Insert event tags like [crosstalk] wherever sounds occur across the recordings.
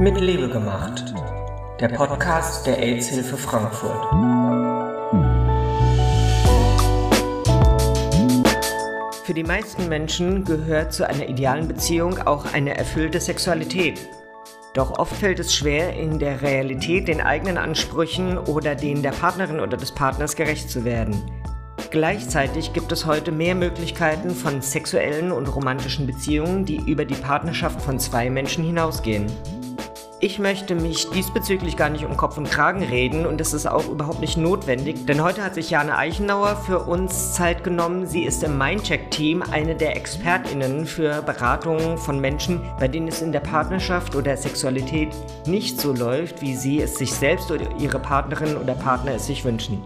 Mit Liebe gemacht. Der Podcast der AIDS-Hilfe Frankfurt. Für die meisten Menschen gehört zu einer idealen Beziehung auch eine erfüllte Sexualität. Doch oft fällt es schwer, in der Realität den eigenen Ansprüchen oder denen der Partnerin oder des Partners gerecht zu werden. Gleichzeitig gibt es heute mehr Möglichkeiten von sexuellen und romantischen Beziehungen, die über die Partnerschaft von zwei Menschen hinausgehen. Ich möchte mich diesbezüglich gar nicht um Kopf und Kragen reden und es ist auch überhaupt nicht notwendig, denn heute hat sich Jane Eichenauer für uns Zeit genommen. Sie ist im Mindcheck-Team eine der ExpertInnen für Beratungen von Menschen, bei denen es in der Partnerschaft oder Sexualität nicht so läuft, wie sie es sich selbst oder ihre Partnerin oder Partner es sich wünschen.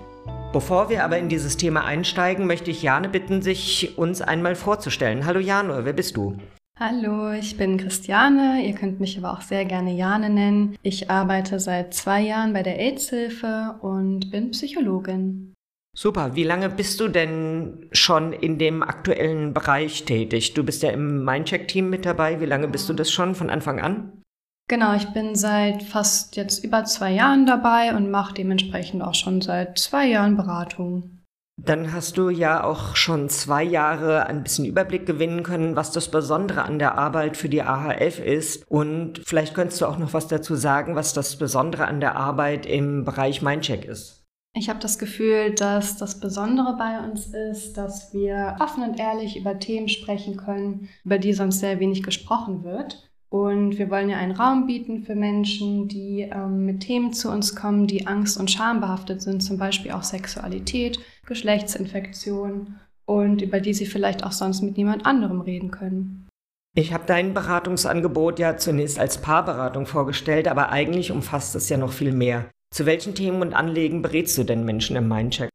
Bevor wir aber in dieses Thema einsteigen, möchte ich Jane bitten, sich uns einmal vorzustellen. Hallo Jane, wer bist du? Hallo, ich bin Christiane. Ihr könnt mich aber auch sehr gerne Jane nennen. Ich arbeite seit zwei Jahren bei der AIDS-Hilfe und bin Psychologin. Super. Wie lange bist du denn schon in dem aktuellen Bereich tätig? Du bist ja im Mindcheck-Team mit dabei. Wie lange bist du das schon von Anfang an? Genau, ich bin seit fast jetzt über zwei Jahren dabei und mache dementsprechend auch schon seit zwei Jahren Beratung. Dann hast du ja auch schon zwei Jahre ein bisschen Überblick gewinnen können, was das Besondere an der Arbeit für die AHF ist. Und vielleicht könntest du auch noch was dazu sagen, was das Besondere an der Arbeit im Bereich Mindcheck ist. Ich habe das Gefühl, dass das Besondere bei uns ist, dass wir offen und ehrlich über Themen sprechen können, über die sonst sehr wenig gesprochen wird. Und wir wollen ja einen Raum bieten für Menschen, die ähm, mit Themen zu uns kommen, die Angst und Scham behaftet sind, zum Beispiel auch Sexualität, Geschlechtsinfektion und über die sie vielleicht auch sonst mit niemand anderem reden können. Ich habe dein Beratungsangebot ja zunächst als Paarberatung vorgestellt, aber eigentlich umfasst es ja noch viel mehr. Zu welchen Themen und Anliegen berätst du denn Menschen im Mindcheck?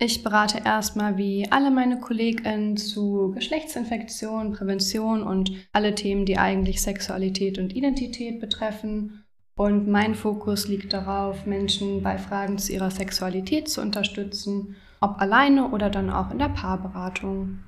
Ich berate erstmal wie alle meine KollegInnen zu Geschlechtsinfektionen, Prävention und alle Themen, die eigentlich Sexualität und Identität betreffen. Und mein Fokus liegt darauf, Menschen bei Fragen zu ihrer Sexualität zu unterstützen, ob alleine oder dann auch in der Paarberatung.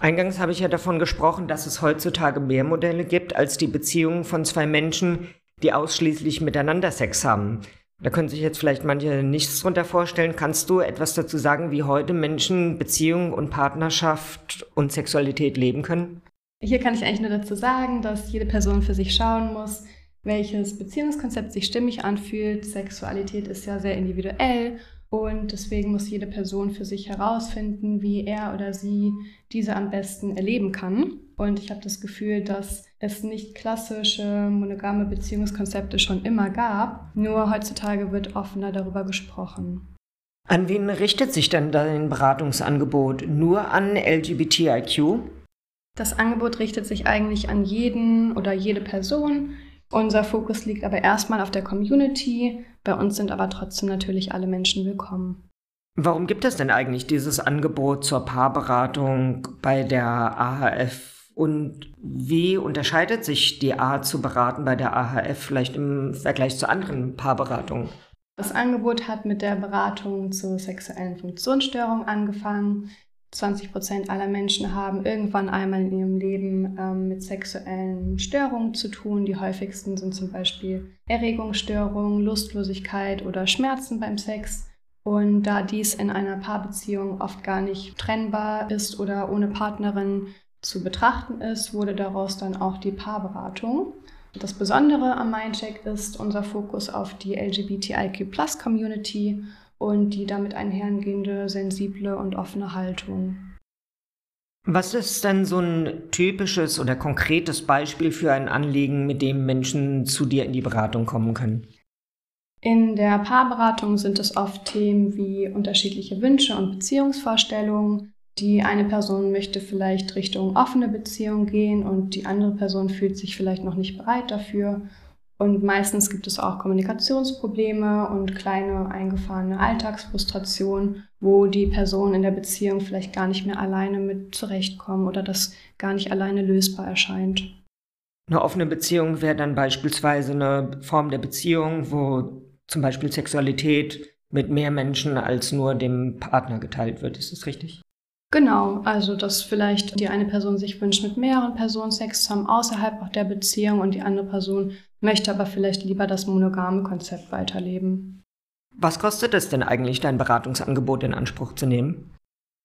Eingangs habe ich ja davon gesprochen, dass es heutzutage mehr Modelle gibt als die Beziehungen von zwei Menschen, die ausschließlich miteinander Sex haben. Da können sich jetzt vielleicht manche nichts drunter vorstellen. Kannst du etwas dazu sagen, wie heute Menschen Beziehung und Partnerschaft und Sexualität leben können? Hier kann ich eigentlich nur dazu sagen, dass jede Person für sich schauen muss, welches Beziehungskonzept sich stimmig anfühlt. Sexualität ist ja sehr individuell und deswegen muss jede Person für sich herausfinden, wie er oder sie diese am besten erleben kann. Und ich habe das Gefühl, dass es nicht klassische monogame Beziehungskonzepte schon immer gab. Nur heutzutage wird offener darüber gesprochen. An wen richtet sich denn dein Beratungsangebot? Nur an LGBTIQ? Das Angebot richtet sich eigentlich an jeden oder jede Person, unser Fokus liegt aber erstmal auf der Community. Bei uns sind aber trotzdem natürlich alle Menschen willkommen. Warum gibt es denn eigentlich dieses Angebot zur Paarberatung bei der AHF? Und wie unterscheidet sich die Art zu beraten bei der AHF vielleicht im Vergleich zu anderen Paarberatungen? Das Angebot hat mit der Beratung zur sexuellen Funktionsstörung angefangen. 20 Prozent aller Menschen haben irgendwann einmal in ihrem Leben ähm, mit sexuellen Störungen zu tun. Die häufigsten sind zum Beispiel Erregungsstörungen, Lustlosigkeit oder Schmerzen beim Sex. Und da dies in einer Paarbeziehung oft gar nicht trennbar ist oder ohne Partnerin zu betrachten ist, wurde daraus dann auch die Paarberatung. Das Besondere am Mindcheck ist unser Fokus auf die LGBTIQ-Plus-Community und die damit einhergehende sensible und offene Haltung. Was ist denn so ein typisches oder konkretes Beispiel für ein Anliegen, mit dem Menschen zu dir in die Beratung kommen können? In der Paarberatung sind es oft Themen wie unterschiedliche Wünsche und Beziehungsvorstellungen. Die eine Person möchte vielleicht Richtung offene Beziehung gehen und die andere Person fühlt sich vielleicht noch nicht bereit dafür. Und meistens gibt es auch Kommunikationsprobleme und kleine eingefahrene Alltagsfrustrationen, wo die Personen in der Beziehung vielleicht gar nicht mehr alleine mit zurechtkommen oder das gar nicht alleine lösbar erscheint. Eine offene Beziehung wäre dann beispielsweise eine Form der Beziehung, wo zum Beispiel Sexualität mit mehr Menschen als nur dem Partner geteilt wird. Ist das richtig? Genau, also dass vielleicht die eine Person sich wünscht, mit mehreren Personen Sex zu haben, außerhalb auch der Beziehung und die andere Person möchte aber vielleicht lieber das monogame Konzept weiterleben. Was kostet es denn eigentlich, dein Beratungsangebot in Anspruch zu nehmen?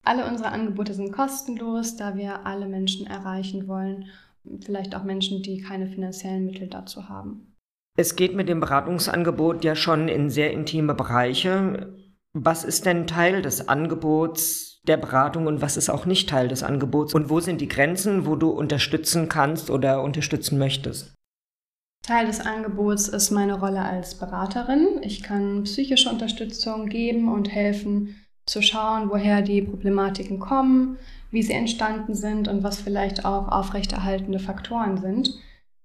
Alle unsere Angebote sind kostenlos, da wir alle Menschen erreichen wollen, vielleicht auch Menschen, die keine finanziellen Mittel dazu haben. Es geht mit dem Beratungsangebot ja schon in sehr intime Bereiche. Was ist denn Teil des Angebots der Beratung und was ist auch nicht Teil des Angebots? Und wo sind die Grenzen, wo du unterstützen kannst oder unterstützen möchtest? Teil des Angebots ist meine Rolle als Beraterin. Ich kann psychische Unterstützung geben und helfen zu schauen, woher die Problematiken kommen, wie sie entstanden sind und was vielleicht auch aufrechterhaltende Faktoren sind.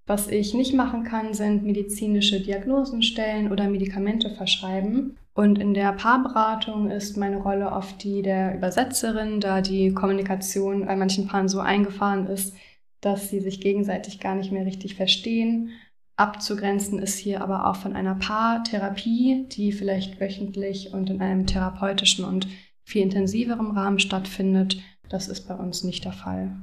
Was ich nicht machen kann, sind medizinische Diagnosen stellen oder Medikamente verschreiben. Und in der Paarberatung ist meine Rolle oft die der Übersetzerin, da die Kommunikation bei manchen Paaren so eingefahren ist, dass sie sich gegenseitig gar nicht mehr richtig verstehen. Abzugrenzen ist hier aber auch von einer Paartherapie, die vielleicht wöchentlich und in einem therapeutischen und viel intensiveren Rahmen stattfindet. Das ist bei uns nicht der Fall.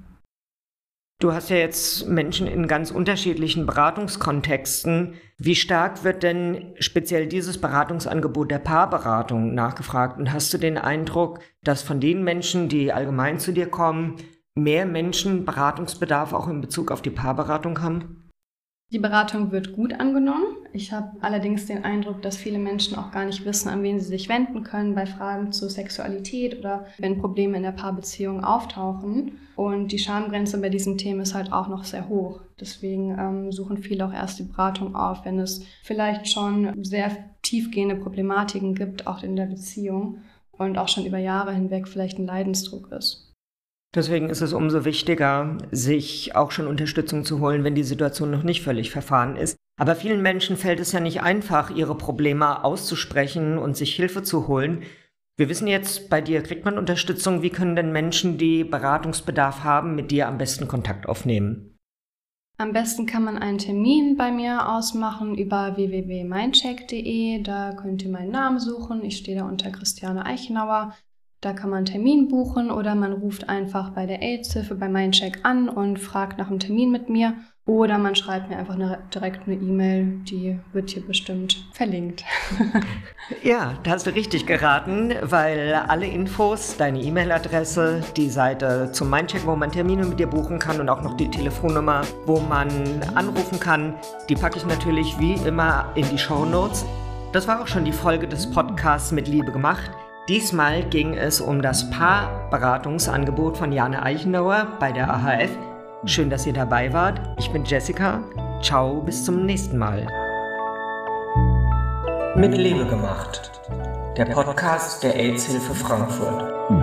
Du hast ja jetzt Menschen in ganz unterschiedlichen Beratungskontexten. Wie stark wird denn speziell dieses Beratungsangebot der Paarberatung nachgefragt? Und hast du den Eindruck, dass von den Menschen, die allgemein zu dir kommen, mehr Menschen Beratungsbedarf auch in Bezug auf die Paarberatung haben? Die Beratung wird gut angenommen. Ich habe allerdings den Eindruck, dass viele Menschen auch gar nicht wissen, an wen sie sich wenden können bei Fragen zur Sexualität oder wenn Probleme in der Paarbeziehung auftauchen. Und die Schamgrenze bei diesem Thema ist halt auch noch sehr hoch. Deswegen ähm, suchen viele auch erst die Beratung auf, wenn es vielleicht schon sehr tiefgehende Problematiken gibt, auch in der Beziehung und auch schon über Jahre hinweg vielleicht ein Leidensdruck ist. Deswegen ist es umso wichtiger, sich auch schon Unterstützung zu holen, wenn die Situation noch nicht völlig verfahren ist. Aber vielen Menschen fällt es ja nicht einfach, ihre Probleme auszusprechen und sich Hilfe zu holen. Wir wissen jetzt, bei dir kriegt man Unterstützung. Wie können denn Menschen, die Beratungsbedarf haben, mit dir am besten Kontakt aufnehmen? Am besten kann man einen Termin bei mir ausmachen über www.mindcheck.de. Da könnt ihr meinen Namen suchen. Ich stehe da unter Christiane Eichenauer. Da kann man einen Termin buchen oder man ruft einfach bei der AIDS-Hilfe bei MindCheck an und fragt nach einem Termin mit mir. Oder man schreibt mir einfach eine, direkt eine E-Mail, die wird hier bestimmt verlinkt. [laughs] ja, da hast du richtig geraten, weil alle Infos, deine E-Mail-Adresse, die Seite zum Mindcheck, wo man Termine mit dir buchen kann und auch noch die Telefonnummer, wo man anrufen kann, die packe ich natürlich wie immer in die Show Notes. Das war auch schon die Folge des Podcasts mit Liebe gemacht. Diesmal ging es um das Paarberatungsangebot von Jane Eichenauer bei der AHF. Schön, dass ihr dabei wart. Ich bin Jessica. Ciao, bis zum nächsten Mal. Mit Liebe gemacht. Der Podcast der AIDS-Hilfe Frankfurt.